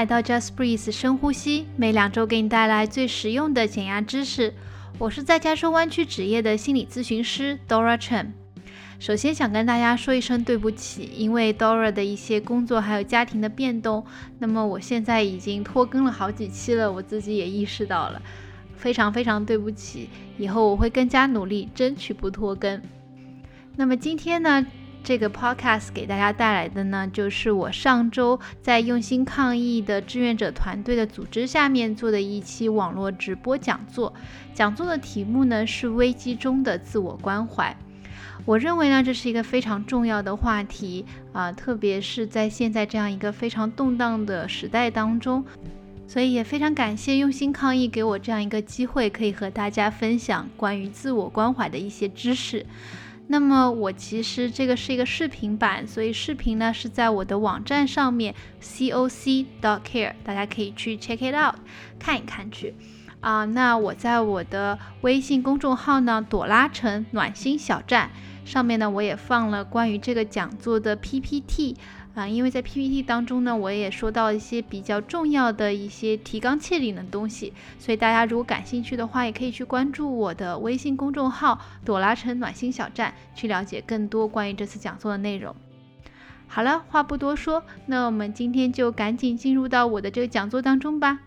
来到 Just Breathe 深呼吸，每两周给你带来最实用的减压知识。我是在加州湾区职业的心理咨询师 Dora Chen。首先想跟大家说一声对不起，因为 Dora 的一些工作还有家庭的变动，那么我现在已经拖更了好几期了，我自己也意识到了，非常非常对不起。以后我会更加努力，争取不拖更。那么今天呢？这个 podcast 给大家带来的呢，就是我上周在用心抗疫的志愿者团队的组织下面做的一期网络直播讲座。讲座的题目呢是危机中的自我关怀。我认为呢，这是一个非常重要的话题啊，特别是在现在这样一个非常动荡的时代当中，所以也非常感谢用心抗疫给我这样一个机会，可以和大家分享关于自我关怀的一些知识。那么我其实这个是一个视频版，所以视频呢是在我的网站上面 c o c dot care，大家可以去 check it out 看一看去啊。那我在我的微信公众号呢朵拉城暖心小站上面呢，我也放了关于这个讲座的 PPT。啊，因为在 PPT 当中呢，我也说到一些比较重要的一些提纲挈领的东西，所以大家如果感兴趣的话，也可以去关注我的微信公众号“朵拉城暖心小站”，去了解更多关于这次讲座的内容。好了，话不多说，那我们今天就赶紧进入到我的这个讲座当中吧。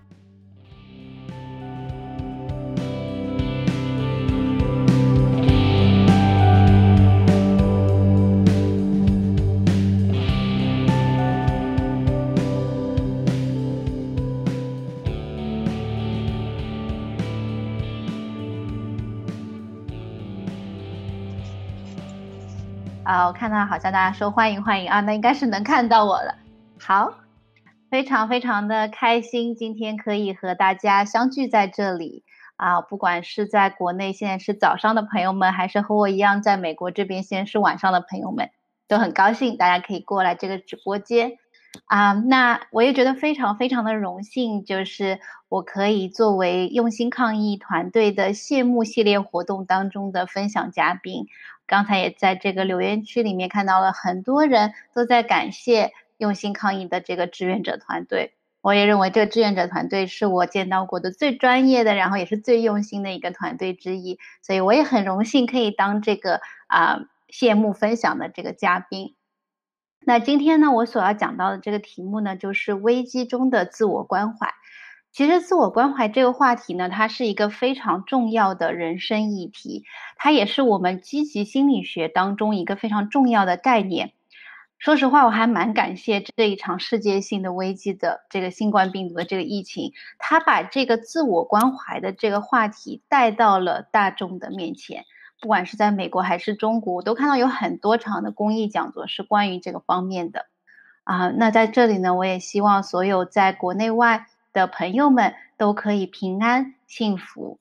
我看到好像大家说欢迎欢迎啊，那应该是能看到我了。好，非常非常的开心，今天可以和大家相聚在这里啊，不管是在国内现在是早上的朋友们，还是和我一样在美国这边现在是晚上的朋友们，都很高兴大家可以过来这个直播间啊。那我也觉得非常非常的荣幸，就是我可以作为用心抗疫团队的谢幕系列活动当中的分享嘉宾。刚才也在这个留言区里面看到了很多人都在感谢用心抗疫的这个志愿者团队，我也认为这个志愿者团队是我见到过的最专业的，然后也是最用心的一个团队之一，所以我也很荣幸可以当这个啊谢幕分享的这个嘉宾。那今天呢，我所要讲到的这个题目呢，就是危机中的自我关怀。其实自我关怀这个话题呢，它是一个非常重要的人生议题，它也是我们积极心理学当中一个非常重要的概念。说实话，我还蛮感谢这一场世界性的危机的这个新冠病毒的这个疫情，它把这个自我关怀的这个话题带到了大众的面前。不管是在美国还是中国，我都看到有很多场的公益讲座是关于这个方面的。啊，那在这里呢，我也希望所有在国内外。的朋友们都可以平安幸福。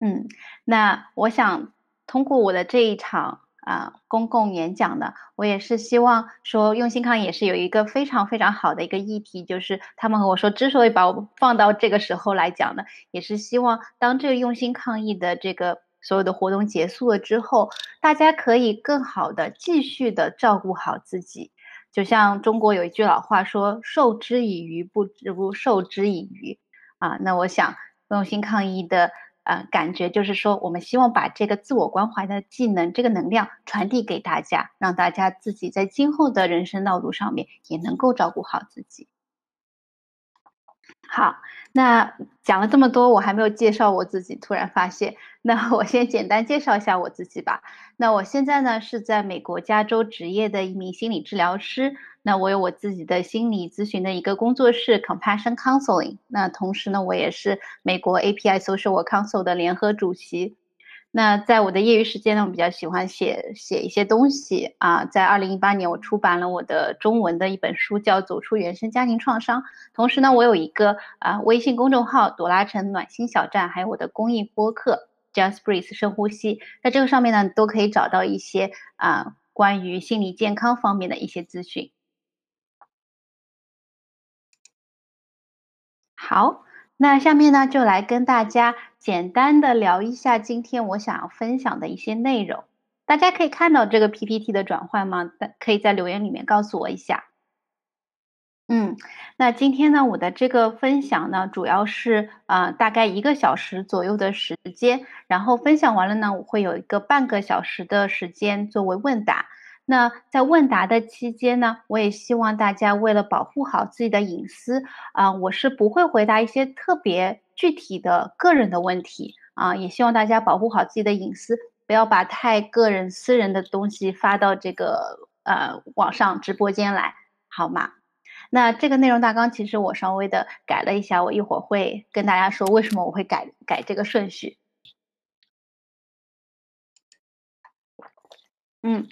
嗯，那我想通过我的这一场啊公共演讲呢，我也是希望说，用心抗疫也是有一个非常非常好的一个议题，就是他们和我说，之所以把我放到这个时候来讲呢，也是希望当这个用心抗疫的这个所有的活动结束了之后，大家可以更好的继续的照顾好自己。就像中国有一句老话说：“授之以鱼，不如授之以渔。”啊，那我想用心抗疫的呃感觉就是说，我们希望把这个自我关怀的技能、这个能量传递给大家，让大家自己在今后的人生道路上面也能够照顾好自己。好，那讲了这么多，我还没有介绍我自己，突然发现，那我先简单介绍一下我自己吧。那我现在呢是在美国加州职业的一名心理治疗师，那我有我自己的心理咨询的一个工作室 Compassion Counseling，那同时呢，我也是美国 API Social Council 的联合主席。那在我的业余时间呢，我比较喜欢写写一些东西啊。在二零一八年，我出版了我的中文的一本书，叫《走出原生家庭创伤》。同时呢，我有一个啊微信公众号“朵拉城暖心小站”，还有我的公益播客 “Just Breathe 深呼吸”。在这个上面呢，都可以找到一些啊关于心理健康方面的一些资讯。好。那下面呢，就来跟大家简单的聊一下今天我想要分享的一些内容。大家可以看到这个 PPT 的转换吗？可以在留言里面告诉我一下。嗯，那今天呢，我的这个分享呢，主要是啊，大概一个小时左右的时间，然后分享完了呢，我会有一个半个小时的时间作为问答。那在问答的期间呢，我也希望大家为了保护好自己的隐私啊，我是不会回答一些特别具体的个人的问题啊，也希望大家保护好自己的隐私，不要把太个人私人的东西发到这个呃网上直播间来，好吗？那这个内容大纲其实我稍微的改了一下，我一会儿会跟大家说为什么我会改改这个顺序。嗯。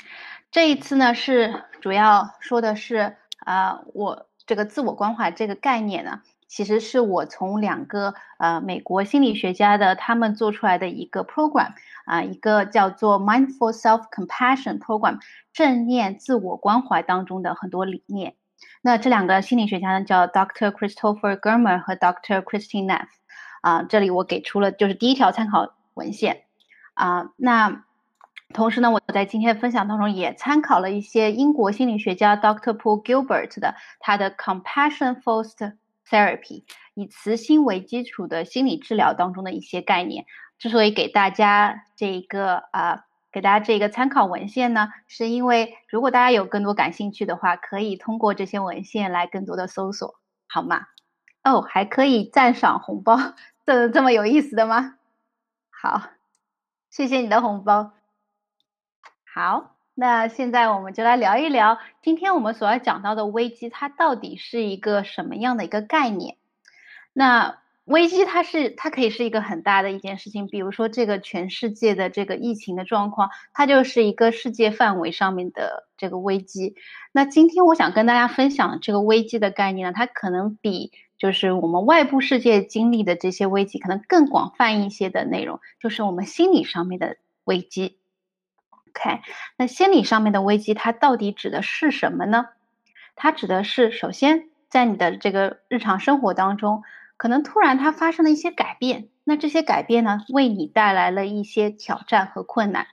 这一次呢，是主要说的是，啊，我这个自我关怀这个概念呢，其实是我从两个呃美国心理学家的他们做出来的一个 program 啊，一个叫做 Mindful Self Compassion Program 正念自我关怀当中的很多理念。那这两个心理学家呢，叫 Dr. Christopher Germer 和 Dr. Christine Neff 啊，这里我给出了就是第一条参考文献啊，那。同时呢，我在今天的分享当中也参考了一些英国心理学家 Doctor Paul Gilbert 的他的 Compassion First Therapy 以慈心为基础的心理治疗当中的一些概念。之所以给大家这一个啊，给大家这个参考文献呢，是因为如果大家有更多感兴趣的话，可以通过这些文献来更多的搜索，好吗？哦，还可以赞赏红包，这这么有意思的吗？好，谢谢你的红包。好，那现在我们就来聊一聊，今天我们所要讲到的危机，它到底是一个什么样的一个概念？那危机它是它可以是一个很大的一件事情，比如说这个全世界的这个疫情的状况，它就是一个世界范围上面的这个危机。那今天我想跟大家分享这个危机的概念呢，它可能比就是我们外部世界经历的这些危机可能更广泛一些的内容，就是我们心理上面的危机。OK，那心理上面的危机，它到底指的是什么呢？它指的是，首先在你的这个日常生活当中，可能突然它发生了一些改变，那这些改变呢，为你带来了一些挑战和困难。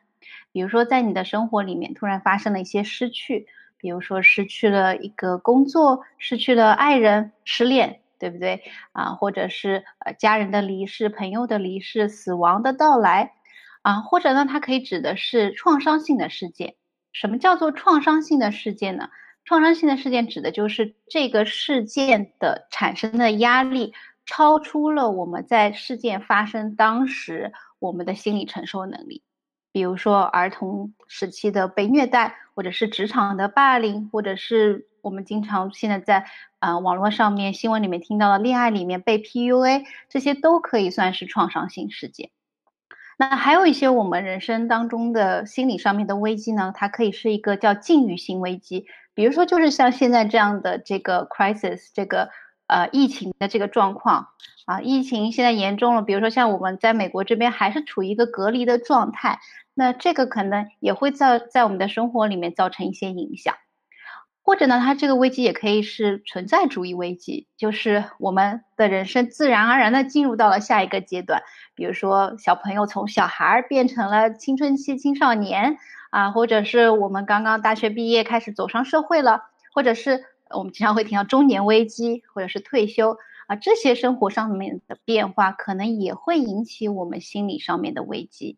比如说，在你的生活里面突然发生了一些失去，比如说失去了一个工作，失去了爱人，失恋，对不对啊？或者是呃家人的离世、朋友的离世、死亡的到来。啊，或者呢，它可以指的是创伤性的事件。什么叫做创伤性的事件呢？创伤性的事件指的就是这个事件的产生的压力超出了我们在事件发生当时我们的心理承受能力。比如说儿童时期的被虐待，或者是职场的霸凌，或者是我们经常现在在啊网络上面新闻里面听到的恋爱里面被 PUA，这些都可以算是创伤性事件。那还有一些我们人生当中的心理上面的危机呢，它可以是一个叫境遇性危机，比如说就是像现在这样的这个 crisis，这个呃疫情的这个状况啊，疫情现在严重了，比如说像我们在美国这边还是处于一个隔离的状态，那这个可能也会在在我们的生活里面造成一些影响。或者呢，它这个危机也可以是存在主义危机，就是我们的人生自然而然的进入到了下一个阶段，比如说小朋友从小孩变成了青春期青少年啊，或者是我们刚刚大学毕业开始走上社会了，或者是我们经常会听到中年危机，或者是退休啊，这些生活上面的变化可能也会引起我们心理上面的危机。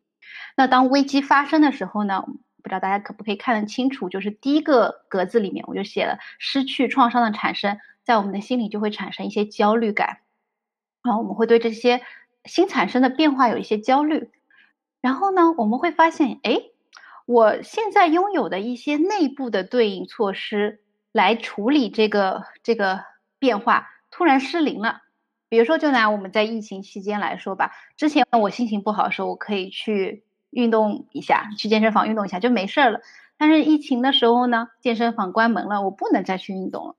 那当危机发生的时候呢？不知道大家可不可以看得清楚？就是第一个格子里面，我就写了失去创伤的产生，在我们的心里就会产生一些焦虑感，啊，我们会对这些新产生的变化有一些焦虑。然后呢，我们会发现，哎，我现在拥有的一些内部的对应措施来处理这个这个变化，突然失灵了。比如说，就拿我们在疫情期间来说吧，之前我心情不好的时候，我可以去。运动一下，去健身房运动一下就没事儿了。但是疫情的时候呢，健身房关门了，我不能再去运动了。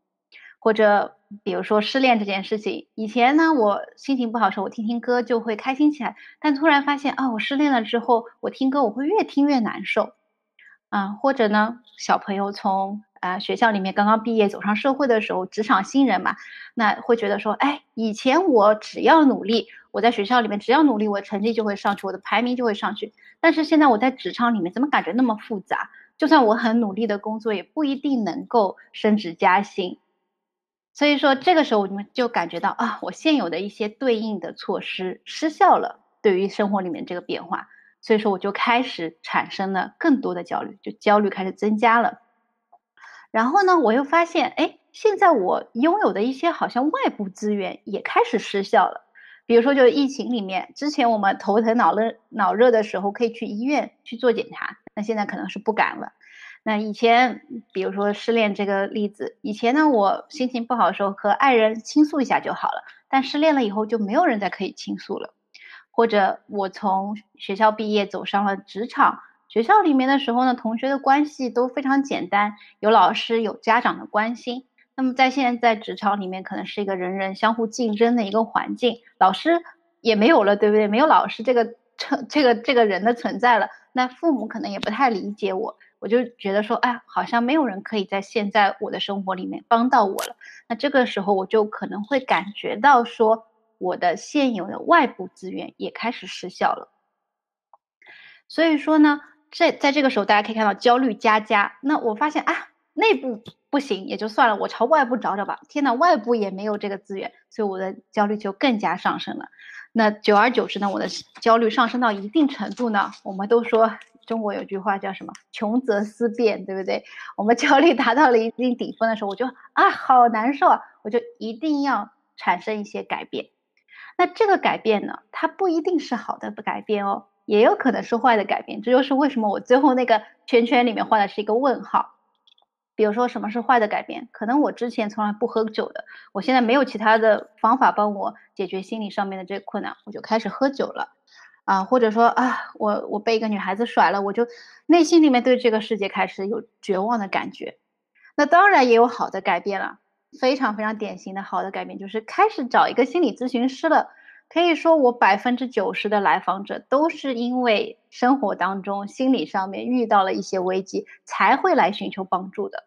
或者比如说失恋这件事情，以前呢，我心情不好的时候，我听听歌就会开心起来。但突然发现啊，我失恋了之后，我听歌我会越听越难受。啊，或者呢，小朋友从啊学校里面刚刚毕业走上社会的时候，职场新人嘛，那会觉得说，哎，以前我只要努力，我在学校里面只要努力，我成绩就会上去，我的排名就会上去。但是现在我在职场里面，怎么感觉那么复杂？就算我很努力的工作，也不一定能够升职加薪。所以说这个时候我们就感觉到啊，我现有的一些对应的措施失效了，对于生活里面这个变化，所以说我就开始产生了更多的焦虑，就焦虑开始增加了。然后呢，我又发现，哎，现在我拥有的一些好像外部资源也开始失效了。比如说，就是疫情里面，之前我们头疼脑热脑热的时候可以去医院去做检查，那现在可能是不敢了。那以前，比如说失恋这个例子，以前呢，我心情不好的时候和爱人倾诉一下就好了，但失恋了以后就没有人再可以倾诉了。或者我从学校毕业走上了职场，学校里面的时候呢，同学的关系都非常简单，有老师有家长的关心。那么在现在职场里面，可能是一个人人相互竞争的一个环境，老师也没有了，对不对？没有老师这个这这个这个人的存在了，那父母可能也不太理解我。我就觉得说，哎，好像没有人可以在现在我的生活里面帮到我了。那这个时候，我就可能会感觉到说，我的现有的外部资源也开始失效了。所以说呢，在在这个时候，大家可以看到焦虑加加。那我发现啊，内部不行也就算了，我朝外部找找吧。天呐，外部也没有这个资源，所以我的焦虑就更加上升了。那久而久之呢，我的焦虑上升到一定程度呢，我们都说。中国有句话叫什么？穷则思变，对不对？我们焦虑达到了一定顶峰的时候，我就啊，好难受啊，我就一定要产生一些改变。那这个改变呢，它不一定是好的改变哦，也有可能是坏的改变。这就是为什么我最后那个圈圈里面画的是一个问号。比如说，什么是坏的改变？可能我之前从来不喝酒的，我现在没有其他的方法帮我解决心理上面的这个困难，我就开始喝酒了。啊，或者说啊，我我被一个女孩子甩了，我就内心里面对这个世界开始有绝望的感觉。那当然也有好的改变了，非常非常典型的好的改变就是开始找一个心理咨询师了。可以说我百分之九十的来访者都是因为生活当中心理上面遇到了一些危机才会来寻求帮助的，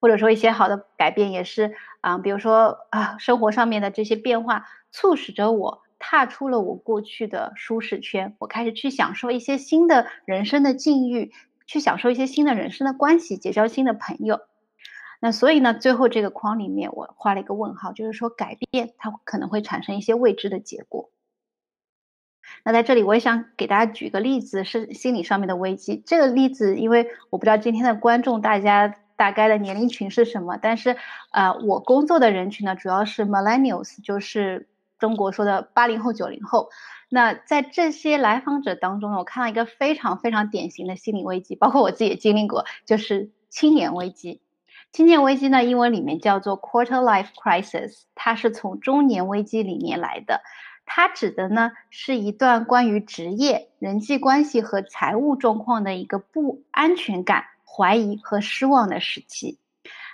或者说一些好的改变也是啊，比如说啊，生活上面的这些变化促使着我。踏出了我过去的舒适圈，我开始去享受一些新的人生的境遇，去享受一些新的人生的关系，结交新的朋友。那所以呢，最后这个框里面我画了一个问号，就是说改变它可能会产生一些未知的结果。那在这里我也想给大家举个例子，是心理上面的危机。这个例子，因为我不知道今天的观众大家大概的年龄群是什么，但是呃，我工作的人群呢，主要是 millennials，就是。中国说的八零后、九零后，那在这些来访者当中呢，我看到一个非常非常典型的心理危机，包括我自己也经历过，就是青年危机。青年危机呢，英文里面叫做 quarter life crisis，它是从中年危机里面来的，它指的呢是一段关于职业、人际关系和财务状况的一个不安全感、怀疑和失望的时期。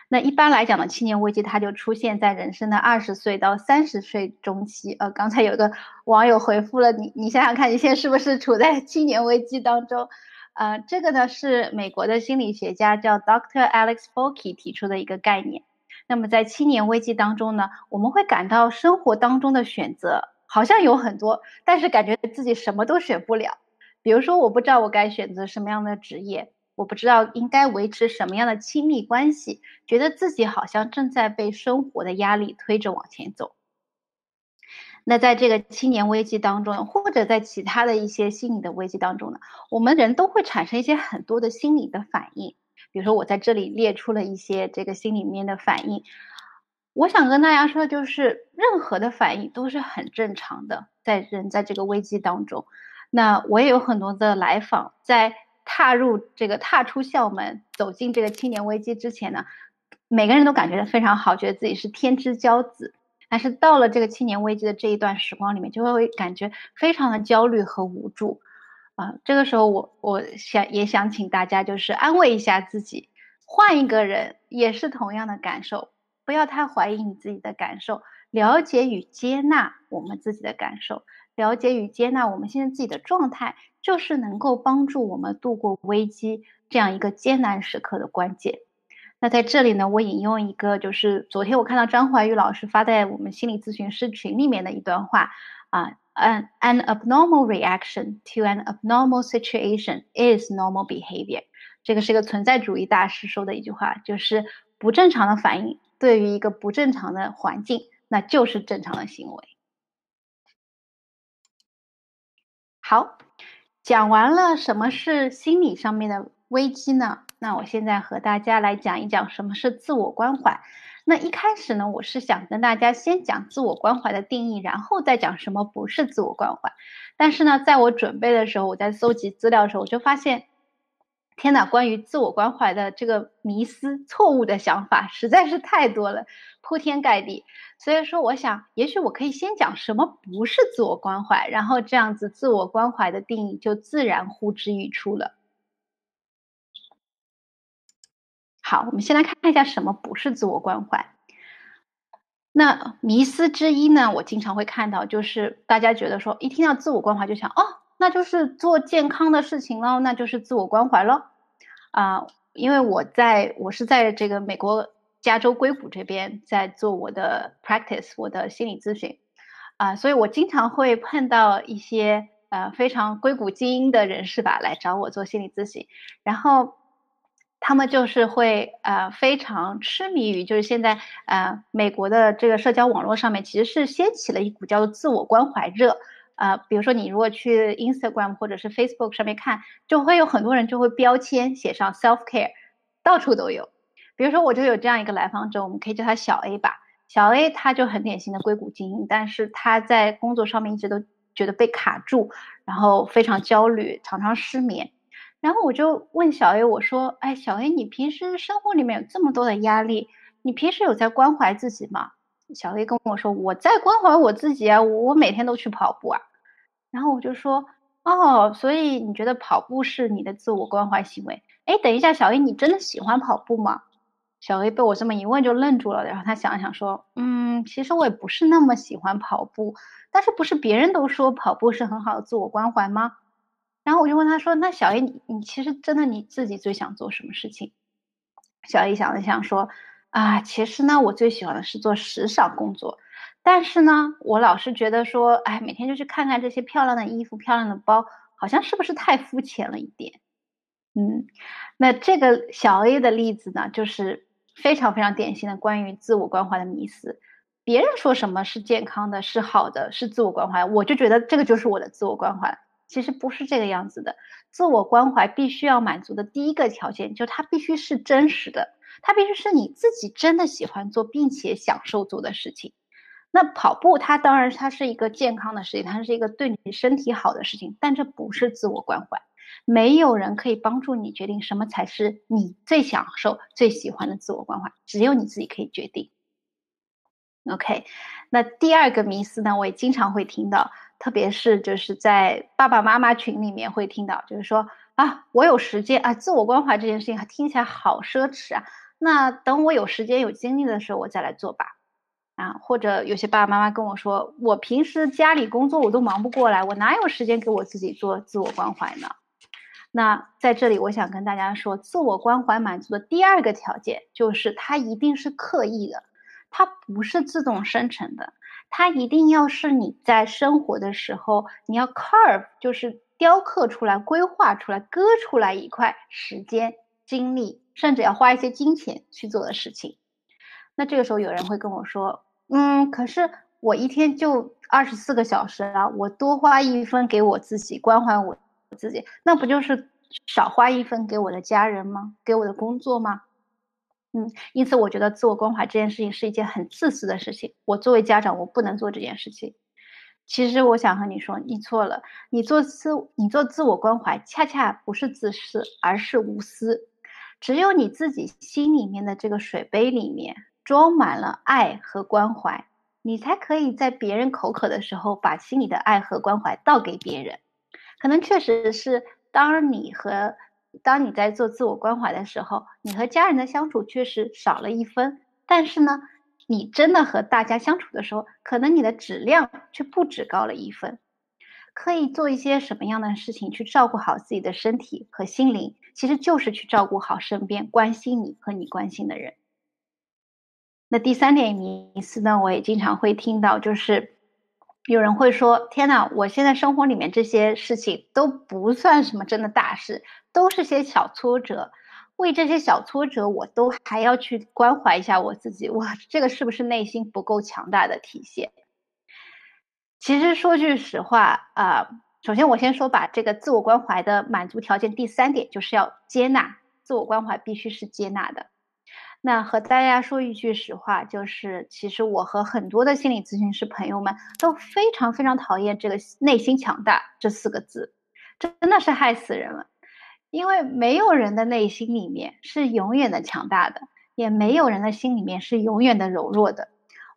那一般来讲呢，青年危机它就出现在人生的二十岁到三十岁中期。呃，刚才有个网友回复了你，你想想看，你现在是不是处在青年危机当中？呃，这个呢是美国的心理学家叫 Dr. Alex Folke 提出的一个概念。那么在青年危机当中呢，我们会感到生活当中的选择好像有很多，但是感觉自己什么都选不了。比如说，我不知道我该选择什么样的职业。我不知道应该维持什么样的亲密关系，觉得自己好像正在被生活的压力推着往前走。那在这个青年危机当中，或者在其他的一些心理的危机当中呢，我们人都会产生一些很多的心理的反应。比如说，我在这里列出了一些这个心里面的反应。我想跟大家说的，就是任何的反应都是很正常的，在人在这个危机当中。那我也有很多的来访在。踏入这个踏出校门，走进这个青年危机之前呢，每个人都感觉非常好，觉得自己是天之骄子。但是到了这个青年危机的这一段时光里面，就会感觉非常的焦虑和无助。啊，这个时候我我想也想请大家就是安慰一下自己，换一个人也是同样的感受，不要太怀疑你自己的感受，了解与接纳我们自己的感受。了解与接纳我们现在自己的状态，就是能够帮助我们度过危机这样一个艰难时刻的关键。那在这里呢，我引用一个，就是昨天我看到张怀玉老师发在我们心理咨询师群里面的一段话啊，an an abnormal reaction to an abnormal situation is normal behavior。这个是一个存在主义大师说的一句话，就是不正常的反应对于一个不正常的环境，那就是正常的行为。好，讲完了什么是心理上面的危机呢？那我现在和大家来讲一讲什么是自我关怀。那一开始呢，我是想跟大家先讲自我关怀的定义，然后再讲什么不是自我关怀。但是呢，在我准备的时候，我在搜集资料的时候，我就发现，天哪，关于自我关怀的这个迷思、错误的想法实在是太多了，铺天盖地。所以说，我想，也许我可以先讲什么不是自我关怀，然后这样子，自我关怀的定义就自然呼之欲出了。好，我们先来看一下什么不是自我关怀。那迷思之一呢，我经常会看到，就是大家觉得说，一听到自我关怀就想，哦，那就是做健康的事情喽，那就是自我关怀喽。啊，因为我在我是在这个美国加州硅谷这边在做我的 practice，我的心理咨询，啊，所以我经常会碰到一些呃非常硅谷精英的人士吧，来找我做心理咨询，然后。他们就是会呃非常痴迷于，就是现在呃美国的这个社交网络上面，其实是掀起了一股叫做自我关怀热，呃，比如说你如果去 Instagram 或者是 Facebook 上面看，就会有很多人就会标签写上 self care，到处都有。比如说我就有这样一个来访者，我们可以叫他小 A 吧。小 A 他就很典型的硅谷精英，但是他在工作上面一直都觉得被卡住，然后非常焦虑，常常失眠。然后我就问小 A，我说：“哎，小 A，你平时生活里面有这么多的压力，你平时有在关怀自己吗？”小 A 跟我说：“我在关怀我自己啊，我每天都去跑步啊。”然后我就说：“哦，所以你觉得跑步是你的自我关怀行为？”哎，等一下，小 A，你真的喜欢跑步吗？小 A 被我这么一问就愣住了，然后他想了想说：“嗯，其实我也不是那么喜欢跑步，但是不是别人都说跑步是很好的自我关怀吗？”然后我就问他说：“那小 A，你你其实真的你自己最想做什么事情？”小 A 想了想说：“啊，其实呢，我最喜欢的是做时尚工作，但是呢，我老是觉得说，哎，每天就去看看这些漂亮的衣服、漂亮的包，好像是不是太肤浅了一点？”嗯，那这个小 A 的例子呢，就是非常非常典型的关于自我关怀的迷思。别人说什么是健康的、是好的、是自我关怀，我就觉得这个就是我的自我关怀。其实不是这个样子的，自我关怀必须要满足的第一个条件，就它必须是真实的，它必须是你自己真的喜欢做并且享受做的事情。那跑步，它当然它是一个健康的事情，它是一个对你身体好的事情，但这不是自我关怀。没有人可以帮助你决定什么才是你最享受、最喜欢的自我关怀，只有你自己可以决定。OK，那第二个迷思呢，我也经常会听到。特别是就是在爸爸妈妈群里面会听到，就是说啊，我有时间啊，自我关怀这件事情听起来好奢侈啊。那等我有时间有精力的时候，我再来做吧。啊，或者有些爸爸妈妈跟我说，我平时家里工作我都忙不过来，我哪有时间给我自己做自我关怀呢？那在这里，我想跟大家说，自我关怀满足的第二个条件就是它一定是刻意的，它不是自动生成的。它一定要是你在生活的时候，你要 carve，就是雕刻出来、规划出来、割出来一块时间、精力，甚至要花一些金钱去做的事情。那这个时候有人会跟我说：“嗯，可是我一天就二十四个小时啊，我多花一分给我自己关怀我自己，那不就是少花一分给我的家人吗？给我的工作吗？”嗯，因此我觉得自我关怀这件事情是一件很自私的事情。我作为家长，我不能做这件事情。其实我想和你说，你错了。你做自你做自我关怀，恰恰不是自私，而是无私。只有你自己心里面的这个水杯里面装满了爱和关怀，你才可以在别人口渴的时候，把心里的爱和关怀倒给别人。可能确实是当你和。当你在做自我关怀的时候，你和家人的相处确实少了一分，但是呢，你真的和大家相处的时候，可能你的质量却不止高了一分。可以做一些什么样的事情去照顾好自己的身体和心灵，其实就是去照顾好身边关心你和你关心的人。那第三点迷思呢，我也经常会听到，就是有人会说：“天呐，我现在生活里面这些事情都不算什么真的大事。”都是些小挫折，为这些小挫折，我都还要去关怀一下我自己，哇，这个是不是内心不够强大的体现？其实说句实话啊，首先我先说把这个自我关怀的满足条件，第三点就是要接纳，自我关怀必须是接纳的。那和大家说一句实话，就是其实我和很多的心理咨询师朋友们都非常非常讨厌这个“内心强大”这四个字，真的是害死人了。因为没有人的内心里面是永远的强大的，也没有人的心里面是永远的柔弱的。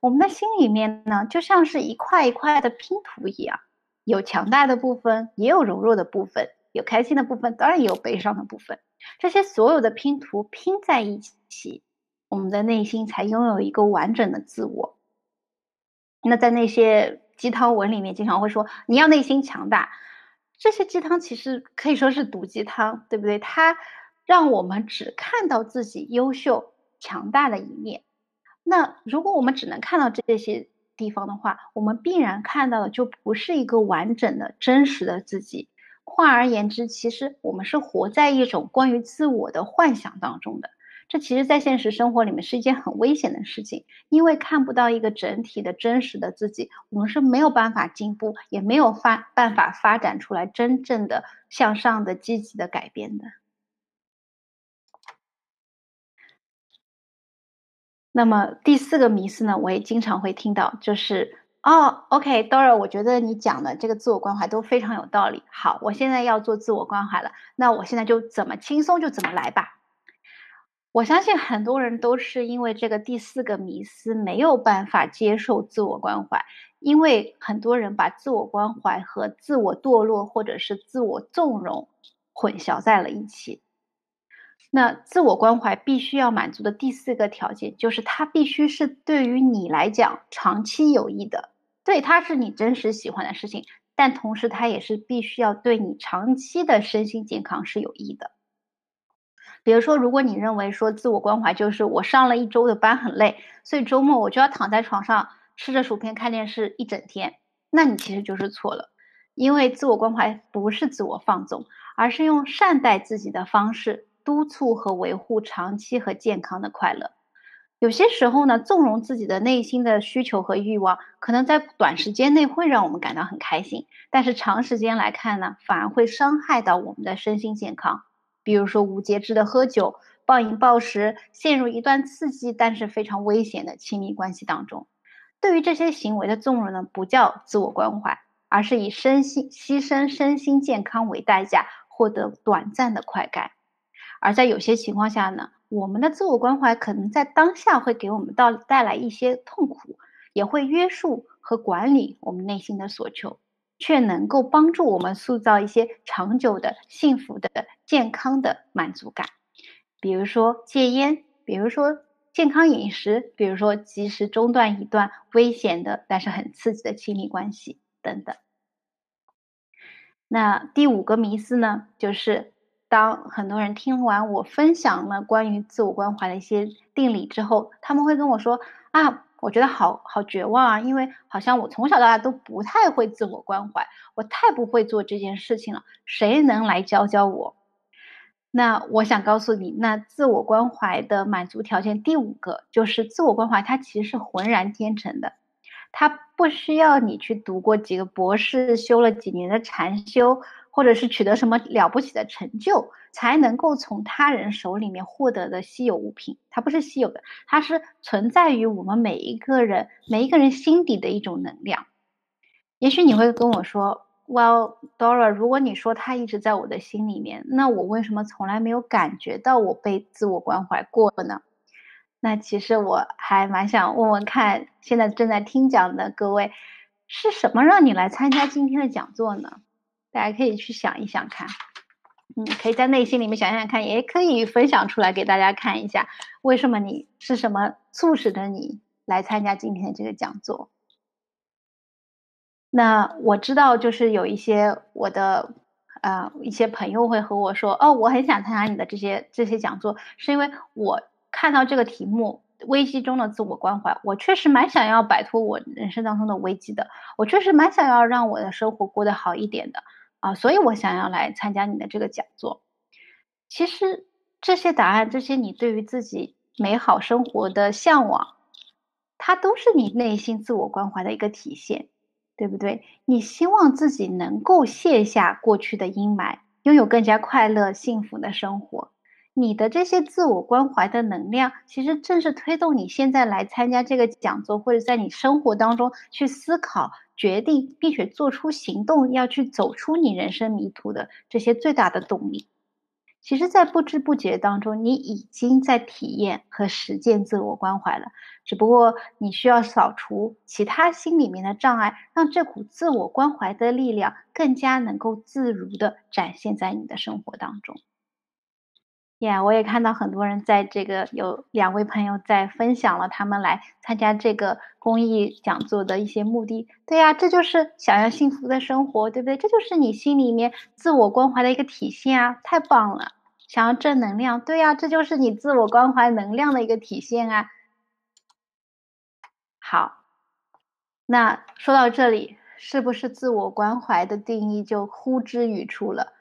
我们的心里面呢，就像是一块一块的拼图一样，有强大的部分，也有柔弱的部分，有开心的部分，当然也有悲伤的部分。这些所有的拼图拼在一起。我们的内心才拥有一个完整的自我。那在那些鸡汤文里面，经常会说你要内心强大，这些鸡汤其实可以说是毒鸡汤，对不对？它让我们只看到自己优秀、强大的一面。那如果我们只能看到这些地方的话，我们必然看到的就不是一个完整的、真实的自己。换而言之，其实我们是活在一种关于自我的幻想当中的。这其实，在现实生活里面是一件很危险的事情，因为看不到一个整体的真实的自己，我们是没有办法进步，也没有发办法发展出来真正的向上的积极的改变的。那么第四个迷思呢，我也经常会听到，就是哦，OK，Dora，我觉得你讲的这个自我关怀都非常有道理。好，我现在要做自我关怀了，那我现在就怎么轻松就怎么来吧。我相信很多人都是因为这个第四个迷思没有办法接受自我关怀，因为很多人把自我关怀和自我堕落或者是自我纵容混淆在了一起。那自我关怀必须要满足的第四个条件就是它必须是对于你来讲长期有益的，对，它是你真实喜欢的事情，但同时它也是必须要对你长期的身心健康是有益的。比如说，如果你认为说自我关怀就是我上了一周的班很累，所以周末我就要躺在床上吃着薯片看电视一整天，那你其实就是错了。因为自我关怀不是自我放纵，而是用善待自己的方式督促和维护长期和健康的快乐。有些时候呢，纵容自己的内心的需求和欲望，可能在短时间内会让我们感到很开心，但是长时间来看呢，反而会伤害到我们的身心健康。比如说无节制的喝酒、暴饮暴食，陷入一段刺激但是非常危险的亲密关系当中。对于这些行为的纵容呢，不叫自我关怀，而是以身心牺牲身心健康为代价，获得短暂的快感。而在有些情况下呢，我们的自我关怀可能在当下会给我们到带来一些痛苦，也会约束和管理我们内心的所求。却能够帮助我们塑造一些长久的、幸福的、健康的满足感，比如说戒烟，比如说健康饮食，比如说及时中断一段危险的但是很刺激的亲密关系等等。那第五个迷思呢，就是当很多人听完我分享了关于自我关怀的一些定理之后，他们会跟我说啊。我觉得好好绝望啊，因为好像我从小到大都不太会自我关怀，我太不会做这件事情了，谁能来教教我？那我想告诉你，那自我关怀的满足条件第五个就是自我关怀，它其实是浑然天成的，它不需要你去读过几个博士，修了几年的禅修。或者是取得什么了不起的成就，才能够从他人手里面获得的稀有物品，它不是稀有的，它是存在于我们每一个人每一个人心底的一种能量。也许你会跟我说，Well Dora，如果你说他一直在我的心里面，那我为什么从来没有感觉到我被自我关怀过呢？那其实我还蛮想问问看，现在正在听讲的各位，是什么让你来参加今天的讲座呢？大家可以去想一想看，嗯，可以在内心里面想想看，也可以分享出来给大家看一下，为什么你是什么促使着你来参加今天的这个讲座？那我知道，就是有一些我的啊一些朋友会和我说，哦，我很想参加你的这些这些讲座，是因为我看到这个题目“危机中的自我关怀”，我确实蛮想要摆脱我人生当中的危机的，我确实蛮想要让我的生活过得好一点的。啊，所以我想要来参加你的这个讲座。其实这些答案，这些你对于自己美好生活的向往，它都是你内心自我关怀的一个体现，对不对？你希望自己能够卸下过去的阴霾，拥有更加快乐、幸福的生活。你的这些自我关怀的能量，其实正是推动你现在来参加这个讲座，或者在你生活当中去思考、决定，并且做出行动，要去走出你人生迷途的这些最大的动力。其实，在不知不觉当中，你已经在体验和实践自我关怀了。只不过，你需要扫除其他心里面的障碍，让这股自我关怀的力量更加能够自如的展现在你的生活当中。呀，我也看到很多人在这个有两位朋友在分享了他们来参加这个公益讲座的一些目的。对呀，这就是想要幸福的生活，对不对？这就是你心里面自我关怀的一个体现啊！太棒了，想要正能量，对呀，这就是你自我关怀能量的一个体现啊！好，那说到这里，是不是自我关怀的定义就呼之欲出了？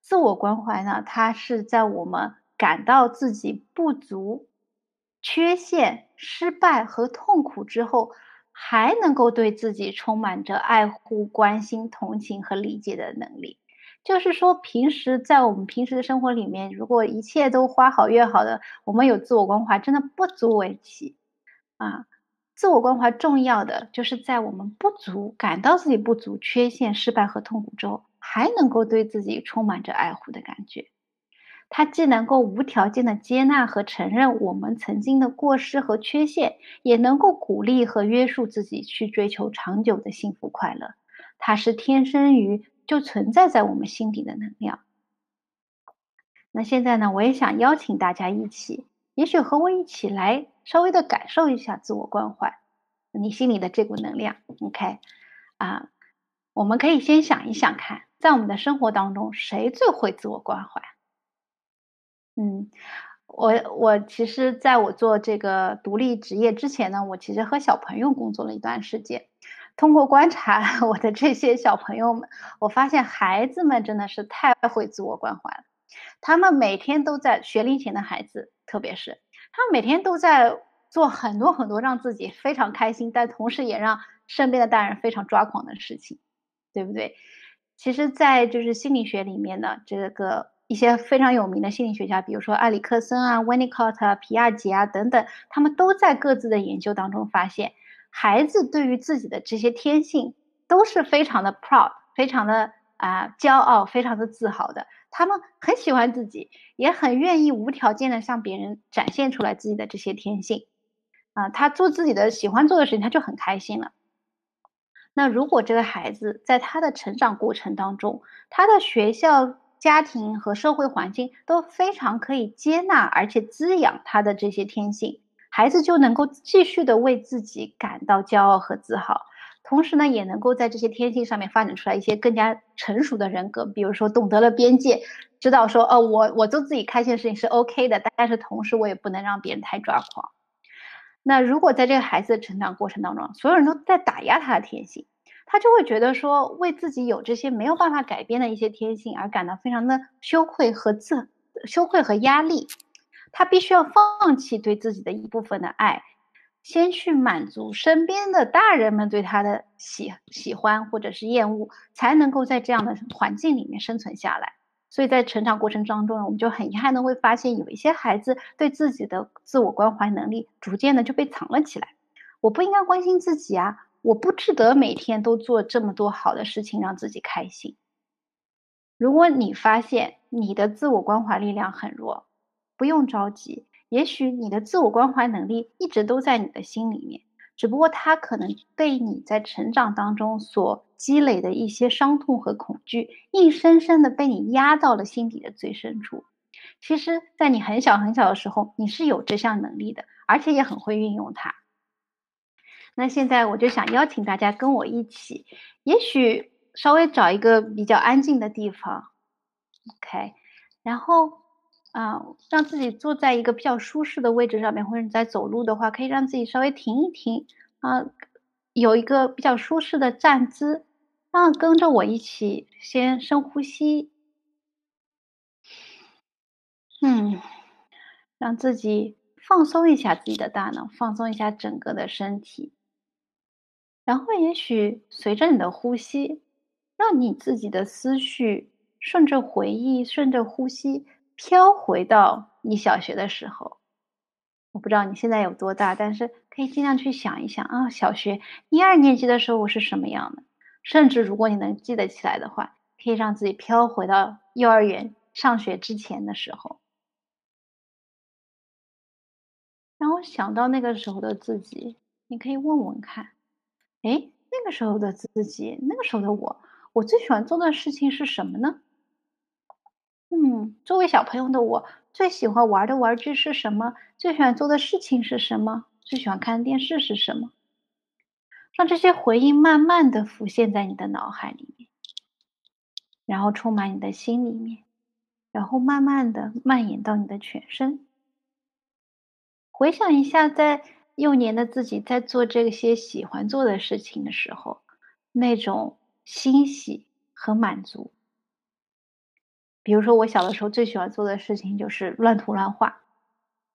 自我关怀呢，它是在我们感到自己不足、缺陷、失败和痛苦之后，还能够对自己充满着爱护、关心、同情和理解的能力。就是说，平时在我们平时的生活里面，如果一切都花好月好的，我们有自我关怀，真的不足为奇啊！自我关怀重要的就是在我们不足、感到自己不足、缺陷、失败和痛苦之后。还能够对自己充满着爱护的感觉，他既能够无条件的接纳和承认我们曾经的过失和缺陷，也能够鼓励和约束自己去追求长久的幸福快乐。它是天生于就存在在我们心底的能量。那现在呢，我也想邀请大家一起，也许和我一起来稍微的感受一下自我关怀，你心里的这股能量。OK，啊，我们可以先想一想看。在我们的生活当中，谁最会自我关怀？嗯，我我其实在我做这个独立职业之前呢，我其实和小朋友工作了一段时间。通过观察 我的这些小朋友们，我发现孩子们真的是太会自我关怀了。他们每天都在学龄前的孩子，特别是他们每天都在做很多很多让自己非常开心，但同时也让身边的大人非常抓狂的事情，对不对？其实，在就是心理学里面呢，这个一些非常有名的心理学家，比如说埃里克森啊、温尼科特、皮亚杰啊等等，他们都在各自的研究当中发现，孩子对于自己的这些天性都是非常的 proud，非常的啊骄傲，非常的自豪的。他们很喜欢自己，也很愿意无条件的向别人展现出来自己的这些天性。啊，他做自己的喜欢做的事情，他就很开心了。那如果这个孩子在他的成长过程当中，他的学校、家庭和社会环境都非常可以接纳而且滋养他的这些天性，孩子就能够继续的为自己感到骄傲和自豪，同时呢，也能够在这些天性上面发展出来一些更加成熟的人格，比如说懂得了边界，知道说，哦，我我做自己开心的事情是 OK 的，但是同时我也不能让别人太抓狂。那如果在这个孩子的成长过程当中，所有人都在打压他的天性，他就会觉得说，为自己有这些没有办法改变的一些天性而感到非常的羞愧和自羞愧和压力。他必须要放弃对自己的一部分的爱，先去满足身边的大人们对他的喜喜欢或者是厌恶，才能够在这样的环境里面生存下来。所以在成长过程当中呢，我们就很遗憾的会发现，有一些孩子对自己的自我关怀能力逐渐的就被藏了起来。我不应该关心自己啊，我不值得每天都做这么多好的事情让自己开心。如果你发现你的自我关怀力量很弱，不用着急，也许你的自我关怀能力一直都在你的心里面。只不过他可能被你在成长当中所积累的一些伤痛和恐惧，硬生生的被你压到了心底的最深处。其实，在你很小很小的时候，你是有这项能力的，而且也很会运用它。那现在我就想邀请大家跟我一起，也许稍微找一个比较安静的地方，OK，然后。啊，让自己坐在一个比较舒适的位置上面，或者你在走路的话，可以让自己稍微停一停啊，有一个比较舒适的站姿。那跟着我一起先深呼吸，嗯，让自己放松一下自己的大脑，放松一下整个的身体，然后也许随着你的呼吸，让你自己的思绪顺着回忆、顺着呼吸飘回到你小学的时候。我不知道你现在有多大，但是可以尽量去想一想啊，小学一二年级的时候我是什么样的？甚至如果你能记得起来的话，可以让自己飘回到幼儿园上学之前的时候，然后想到那个时候的自己，你可以问问看，哎，那个时候的自己，那个时候的我，我最喜欢做的事情是什么呢？嗯，作为小朋友的我。最喜欢玩的玩具是什么？最喜欢做的事情是什么？最喜欢看的电视是什么？让这些回忆慢慢的浮现在你的脑海里面，然后充满你的心里面，然后慢慢的蔓延到你的全身。回想一下，在幼年的自己在做这些喜欢做的事情的时候，那种欣喜和满足。比如说，我小的时候最喜欢做的事情就是乱涂乱画。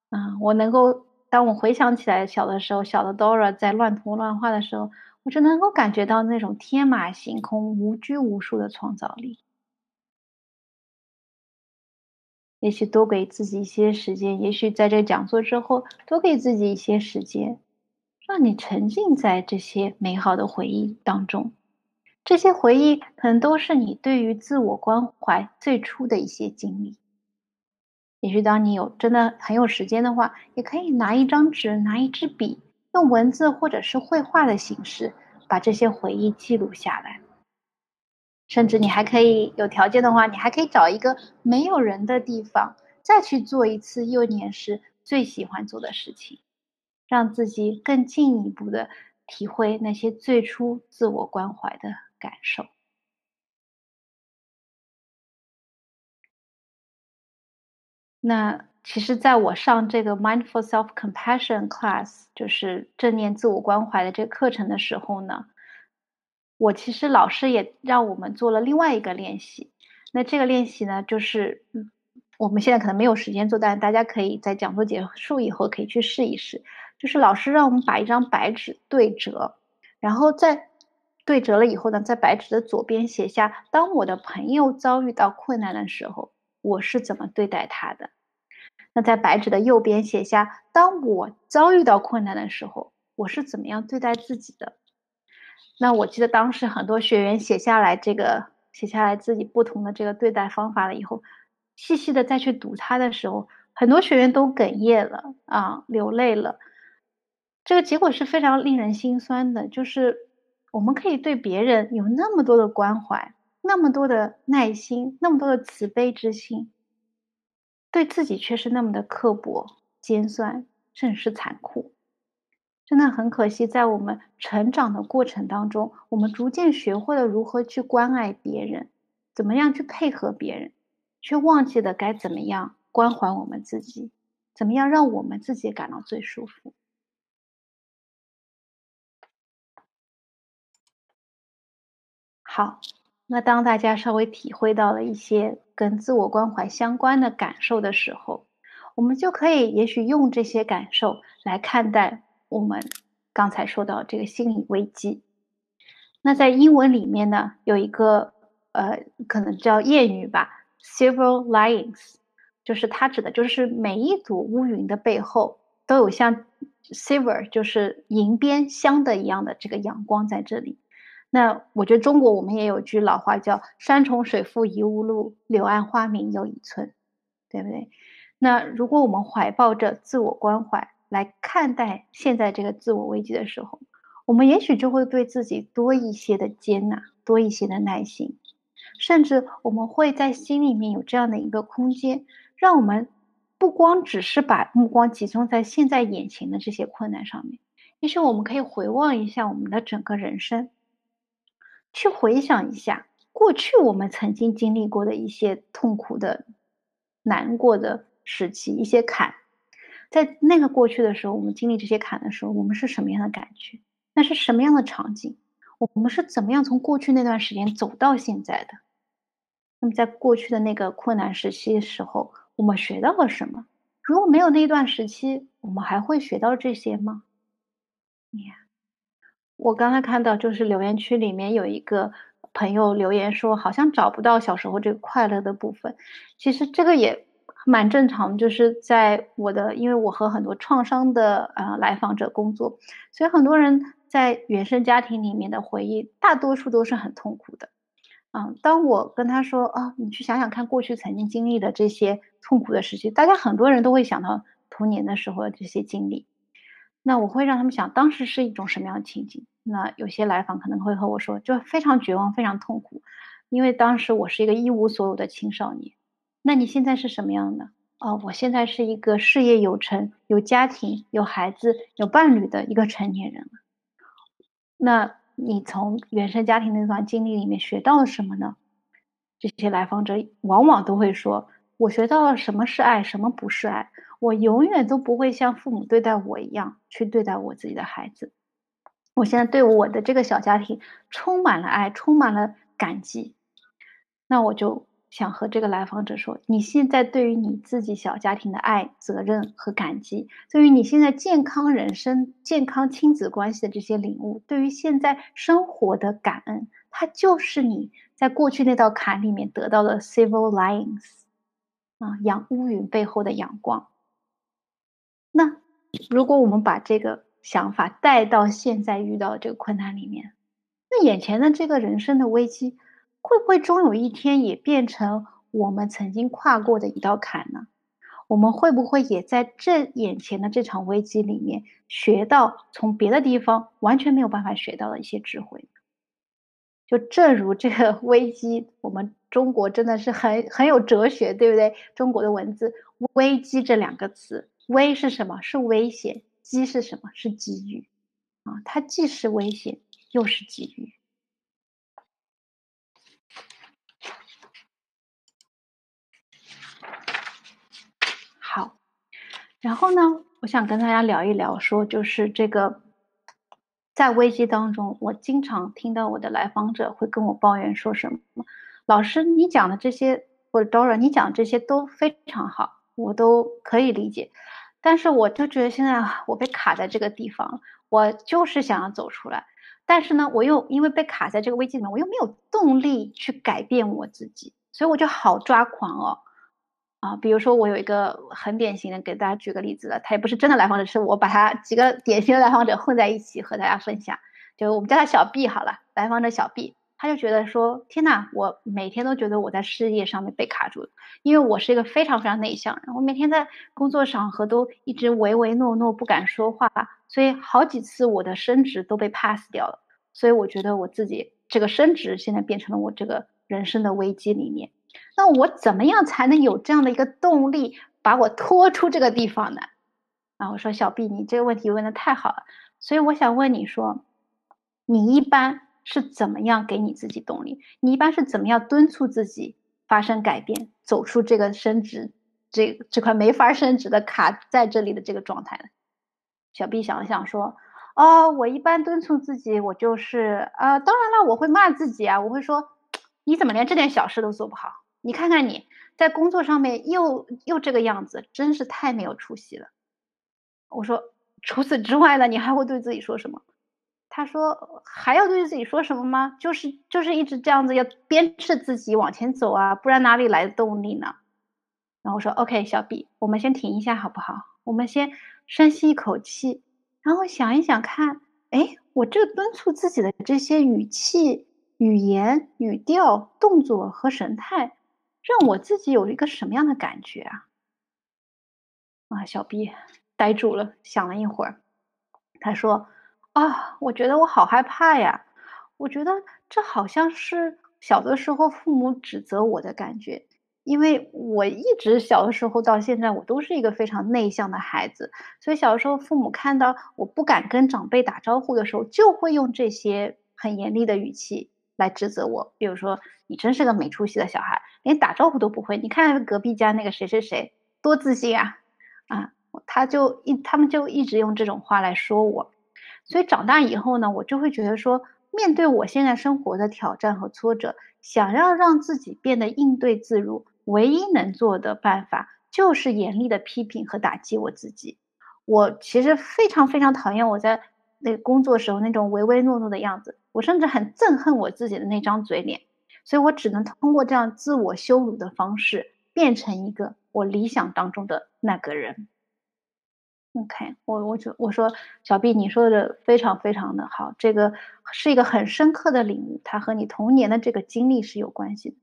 啊，我能够当我回想起来小的时候，小的 Dora 在乱涂乱画的时候，我就能够感觉到那种天马行空、无拘无束的创造力。也许多给自己一些时间，也许在这个讲座之后，多给自己一些时间，让你沉浸在这些美好的回忆当中。这些回忆可能都是你对于自我关怀最初的一些经历。也许当你有真的很有时间的话，也可以拿一张纸，拿一支笔，用文字或者是绘画的形式把这些回忆记录下来。甚至你还可以有条件的话，你还可以找一个没有人的地方，再去做一次幼年时最喜欢做的事情，让自己更进一步的体会那些最初自我关怀的。感受。那其实，在我上这个 Mindful Self Compassion Class，就是正念自我关怀的这个课程的时候呢，我其实老师也让我们做了另外一个练习。那这个练习呢，就是我们现在可能没有时间做，但大家可以在讲座结束以后可以去试一试。就是老师让我们把一张白纸对折，然后在对折了以后呢，在白纸的左边写下：当我的朋友遭遇到困难的时候，我是怎么对待他的？那在白纸的右边写下：当我遭遇到困难的时候，我是怎么样对待自己的？那我记得当时很多学员写下来这个，写下来自己不同的这个对待方法了以后，细细的再去读它的时候，很多学员都哽咽了啊，流泪了。这个结果是非常令人心酸的，就是。我们可以对别人有那么多的关怀，那么多的耐心，那么多的慈悲之心，对自己却是那么的刻薄、尖酸，甚至是残酷。真的很可惜，在我们成长的过程当中，我们逐渐学会了如何去关爱别人，怎么样去配合别人，却忘记了该怎么样关怀我们自己，怎么样让我们自己感到最舒服。好，那当大家稍微体会到了一些跟自我关怀相关的感受的时候，我们就可以也许用这些感受来看待我们刚才说到这个心理危机。那在英文里面呢，有一个呃，可能叫谚语吧，“silver linings”，就是它指的就是每一组乌云的背后都有像 silver，就是银边镶的一样的这个阳光在这里。那我觉得中国我们也有句老话叫“山重水复疑无路，柳暗花明又一村”，对不对？那如果我们怀抱着自我关怀来看待现在这个自我危机的时候，我们也许就会对自己多一些的接纳，多一些的耐心，甚至我们会在心里面有这样的一个空间，让我们不光只是把目光集中在现在眼前的这些困难上面，也许我们可以回望一下我们的整个人生。去回想一下过去我们曾经经历过的一些痛苦的、难过的时期，一些坎，在那个过去的时候，我们经历这些坎的时候，我们是什么样的感觉？那是什么样的场景？我们是怎么样从过去那段时间走到现在的？那么，在过去的那个困难时期的时候，我们学到了什么？如果没有那段时期，我们还会学到这些吗？你，我刚才看到就是留言区里面有一个朋友留言说，好像找不到小时候这个快乐的部分。其实这个也蛮正常，就是在我的，因为我和很多创伤的呃来访者工作，所以很多人在原生家庭里面的回忆，大多数都是很痛苦的。嗯，当我跟他说啊，你去想想看过去曾经经历的这些痛苦的时期，大家很多人都会想到童年的时候的这些经历。那我会让他们想当时是一种什么样的情景。那有些来访可能会和我说，就非常绝望，非常痛苦，因为当时我是一个一无所有的青少年。那你现在是什么样的？哦，我现在是一个事业有成、有家庭、有孩子、有伴侣的一个成年人了。那。你从原生家庭那段经历里面学到了什么呢？这些来访者往往都会说：“我学到了什么是爱，什么不是爱。我永远都不会像父母对待我一样去对待我自己的孩子。我现在对我的这个小家庭充满了爱，充满了感激。”那我就。想和这个来访者说，你现在对于你自己小家庭的爱、责任和感激，对于你现在健康人生、健康亲子关系的这些领悟，对于现在生活的感恩，它就是你在过去那道坎里面得到的 civil lines 啊，阳乌云背后的阳光。那如果我们把这个想法带到现在遇到这个困难里面，那眼前的这个人生的危机。会不会终有一天也变成我们曾经跨过的一道坎呢？我们会不会也在这眼前的这场危机里面学到从别的地方完全没有办法学到的一些智慧？就正如这个 危机，我们中国真的是很很有哲学，对不对？中国的文字“危机”这两个词，“危”是什么？是危险；“机”是什么？是机遇。啊，它既是危险，又是机遇。好然后呢，我想跟大家聊一聊，说就是这个，在危机当中，我经常听到我的来访者会跟我抱怨说什么：“老师，你讲的这些，或者 Dora，你讲这些都非常好，我都可以理解，但是我就觉得现在我被卡在这个地方，我就是想要走出来，但是呢，我又因为被卡在这个危机里面，我又没有动力去改变我自己，所以我就好抓狂哦。”啊，比如说我有一个很典型的，给大家举个例子了，他也不是真的来访者，是我把他几个典型的来访者混在一起和大家分享。就我们叫他小 B 好了，来访者小 B，他就觉得说，天呐，我每天都觉得我在事业上面被卡住了，因为我是一个非常非常内向，然后每天在工作场合都一直唯唯诺诺，不敢说话，所以好几次我的升职都被 pass 掉了，所以我觉得我自己这个升职现在变成了我这个人生的危机里面。那我怎么样才能有这样的一个动力，把我拖出这个地方呢？啊，我说小 B，你这个问题问的太好了，所以我想问你说，你一般是怎么样给你自己动力？你一般是怎么样敦促自己发生改变，走出这个升职这这块没法升职的卡在这里的这个状态呢？小 B 想了想说，哦，我一般敦促自己，我就是啊，当然了，我会骂自己啊，我会说。你怎么连这点小事都做不好？你看看你在工作上面又又这个样子，真是太没有出息了。我说，除此之外呢，你还会对自己说什么？他说，还要对自己说什么吗？就是就是一直这样子要鞭笞自己往前走啊，不然哪里来的动力呢？然后我说，OK，小 B，我们先停一下好不好？我们先深吸一口气，然后想一想看，哎，我这敦促自己的这些语气。语言、语调、动作和神态，让我自己有一个什么样的感觉啊？啊，小 B 呆住了，想了一会儿，他说：“啊，我觉得我好害怕呀！我觉得这好像是小的时候父母指责我的感觉，因为我一直小的时候到现在，我都是一个非常内向的孩子，所以小时候父母看到我不敢跟长辈打招呼的时候，就会用这些很严厉的语气。”来指责我，比如说你真是个没出息的小孩，连打招呼都不会。你看隔壁家那个谁谁谁多自信啊，啊，他就一他们就一直用这种话来说我。所以长大以后呢，我就会觉得说，面对我现在生活的挑战和挫折，想要让自己变得应对自如，唯一能做的办法就是严厉的批评和打击我自己。我其实非常非常讨厌我在那工作时候那种唯唯诺诺的样子，我甚至很憎恨我自己的那张嘴脸，所以我只能通过这样自我羞辱的方式，变成一个我理想当中的那个人。OK，我我就我说小 B，你说的非常非常的好，这个是一个很深刻的领悟，它和你童年的这个经历是有关系的。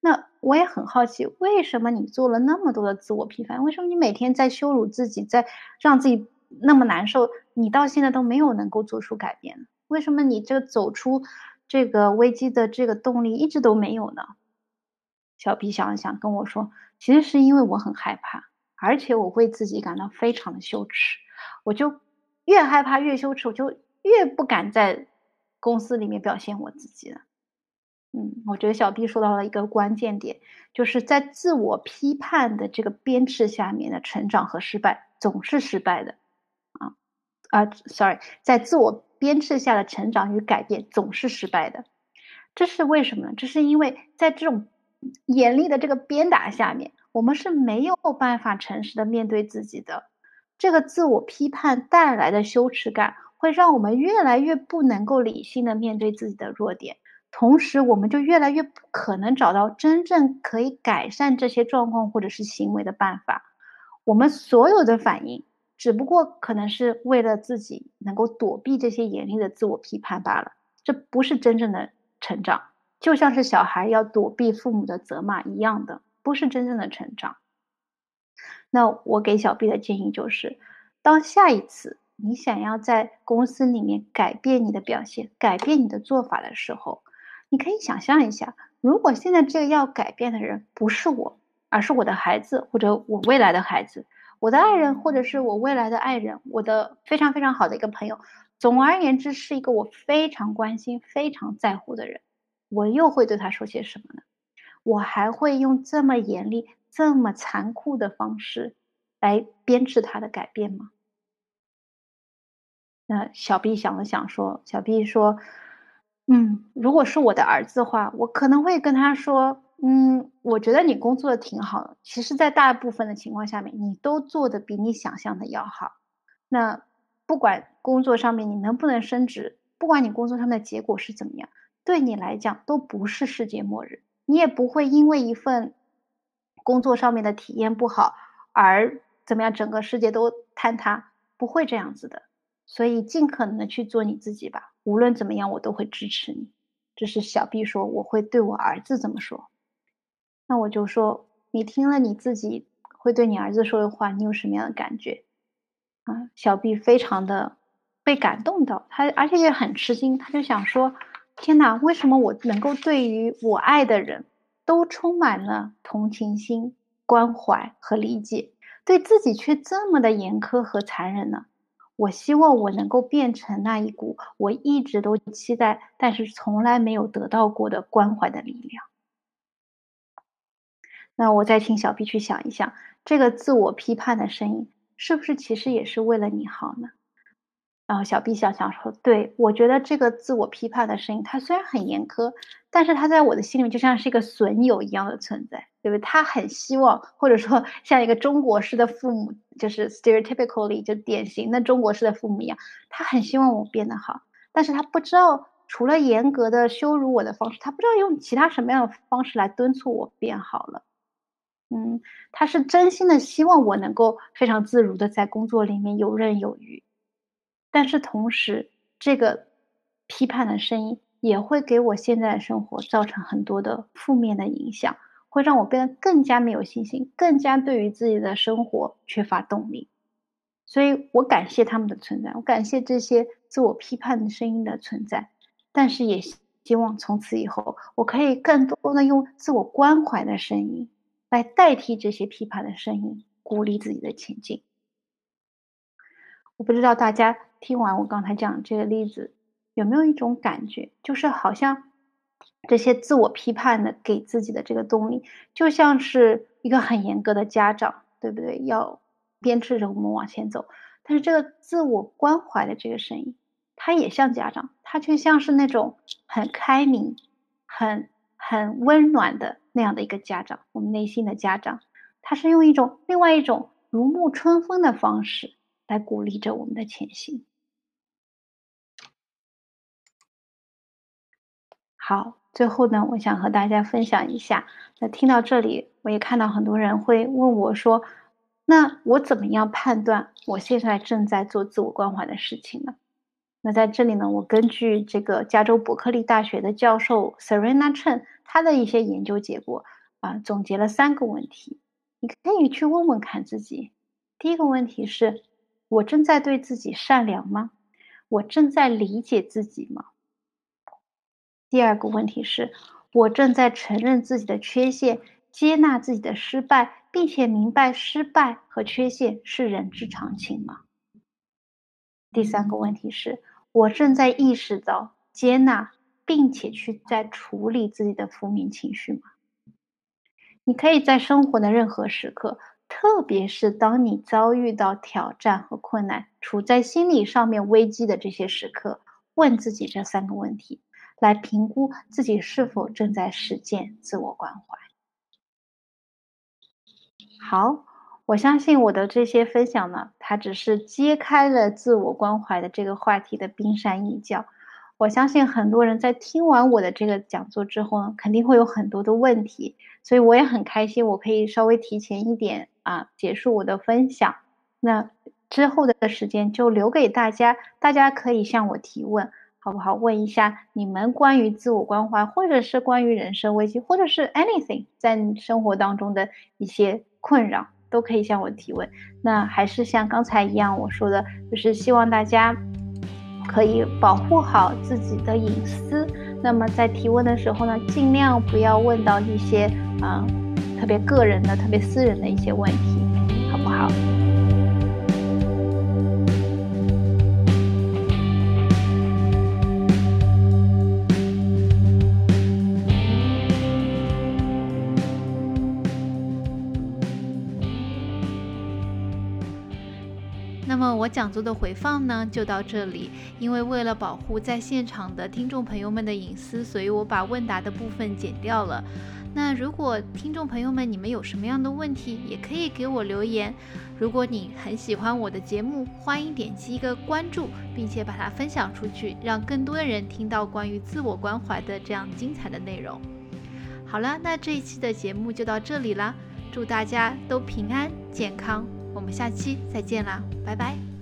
那我也很好奇，为什么你做了那么多的自我批判？为什么你每天在羞辱自己，在让自己那么难受？你到现在都没有能够做出改变？为什么你这走出这个危机的这个动力一直都没有呢？小 B 想了想跟我说，其实是因为我很害怕，而且我为自己感到非常的羞耻，我就越害怕越羞耻，我就越不敢在公司里面表现我自己了。嗯，我觉得小 B 说到了一个关键点，就是在自我批判的这个鞭笞下面的成长和失败总是失败的，啊啊，sorry，在自我鞭笞下的成长与改变总是失败的，这是为什么呢？这是因为在这种严厉的这个鞭打下面，我们是没有办法诚实的面对自己的，这个自我批判带来的羞耻感，会让我们越来越不能够理性的面对自己的弱点。同时，我们就越来越不可能找到真正可以改善这些状况或者是行为的办法。我们所有的反应，只不过可能是为了自己能够躲避这些严厉的自我批判罢了。这不是真正的成长，就像是小孩要躲避父母的责骂一样的，不是真正的成长。那我给小 B 的建议就是，当下一次你想要在公司里面改变你的表现、改变你的做法的时候，你可以想象一下，如果现在这个要改变的人不是我，而是我的孩子，或者我未来的孩子，我的爱人，或者是我未来的爱人，我的非常非常好的一个朋友，总而言之是一个我非常关心、非常在乎的人，我又会对他说些什么呢？我还会用这么严厉、这么残酷的方式来编制他的改变吗？那小 B 想了想说：“小 B 说。”嗯，如果是我的儿子的话，我可能会跟他说：“嗯，我觉得你工作的挺好的。其实，在大部分的情况下面，你都做的比你想象的要好。那不管工作上面你能不能升职，不管你工作上面的结果是怎么样，对你来讲都不是世界末日。你也不会因为一份工作上面的体验不好而怎么样，整个世界都坍塌，不会这样子的。所以，尽可能的去做你自己吧。”无论怎么样，我都会支持你。这是小 B 说，我会对我儿子这么说。那我就说，你听了你自己会对你儿子说的话，你有什么样的感觉？啊，小 B 非常的被感动到，他而且也很吃惊，他就想说：天哪，为什么我能够对于我爱的人都充满了同情心、关怀和理解，对自己却这么的严苛和残忍呢？我希望我能够变成那一股我一直都期待，但是从来没有得到过的关怀的力量。那我再请小 B 去想一想，这个自我批判的声音，是不是其实也是为了你好呢？然后小 B 想想说：“对我觉得这个自我批判的声音，它虽然很严苛，但是它在我的心里面就像是一个损友一样的存在，对不对？他很希望，或者说 像一个中国式的父母，就是 stereotypically 就典型的中国式的父母一样，他很希望我变得好，但是他不知道除了严格的羞辱我的方式，他不知道用其他什么样的方式来敦促我变好了。嗯，他是真心的希望我能够非常自如的在工作里面游刃有余。”但是同时，这个批判的声音也会给我现在的生活造成很多的负面的影响，会让我变得更加没有信心，更加对于自己的生活缺乏动力。所以我感谢他们的存在，我感谢这些自我批判的声音的存在，但是也希望从此以后，我可以更多的用自我关怀的声音来代替这些批判的声音，鼓励自己的前进。我不知道大家。听完我刚才讲这个例子，有没有一种感觉，就是好像这些自我批判的给自己的这个动力，就像是一个很严格的家长，对不对？要鞭笞着我们往前走。但是这个自我关怀的这个声音，它也像家长，它却像是那种很开明、很很温暖的那样的一个家长，我们内心的家长。它是用一种另外一种如沐春风的方式来鼓励着我们的前行。好，最后呢，我想和大家分享一下。那听到这里，我也看到很多人会问我说：“那我怎么样判断我现在正在做自我关怀的事情呢？”那在这里呢，我根据这个加州伯克利大学的教授 Serena Chen 他的一些研究结果啊，总结了三个问题，你可以去问问看自己。第一个问题是：我正在对自己善良吗？我正在理解自己吗？第二个问题是，我正在承认自己的缺陷，接纳自己的失败，并且明白失败和缺陷是人之常情吗？第三个问题是，我正在意识到、接纳，并且去在处理自己的负面情绪吗？你可以在生活的任何时刻，特别是当你遭遇到挑战和困难，处在心理上面危机的这些时刻，问自己这三个问题。来评估自己是否正在实践自我关怀。好，我相信我的这些分享呢，它只是揭开了自我关怀的这个话题的冰山一角。我相信很多人在听完我的这个讲座之后呢，肯定会有很多的问题，所以我也很开心，我可以稍微提前一点啊结束我的分享。那之后的时间就留给大家，大家可以向我提问。好不好？问一下你们关于自我关怀，或者是关于人生危机，或者是 anything 在你生活当中的一些困扰，都可以向我提问。那还是像刚才一样我说的，就是希望大家可以保护好自己的隐私。那么在提问的时候呢，尽量不要问到一些啊特别个人的、特别私人的一些问题，好不好？讲座的回放呢，就到这里。因为为了保护在现场的听众朋友们的隐私，所以我把问答的部分剪掉了。那如果听众朋友们你们有什么样的问题，也可以给我留言。如果你很喜欢我的节目，欢迎点击一个关注，并且把它分享出去，让更多的人听到关于自我关怀的这样精彩的内容。好了，那这一期的节目就到这里啦。祝大家都平安健康，我们下期再见啦，拜拜。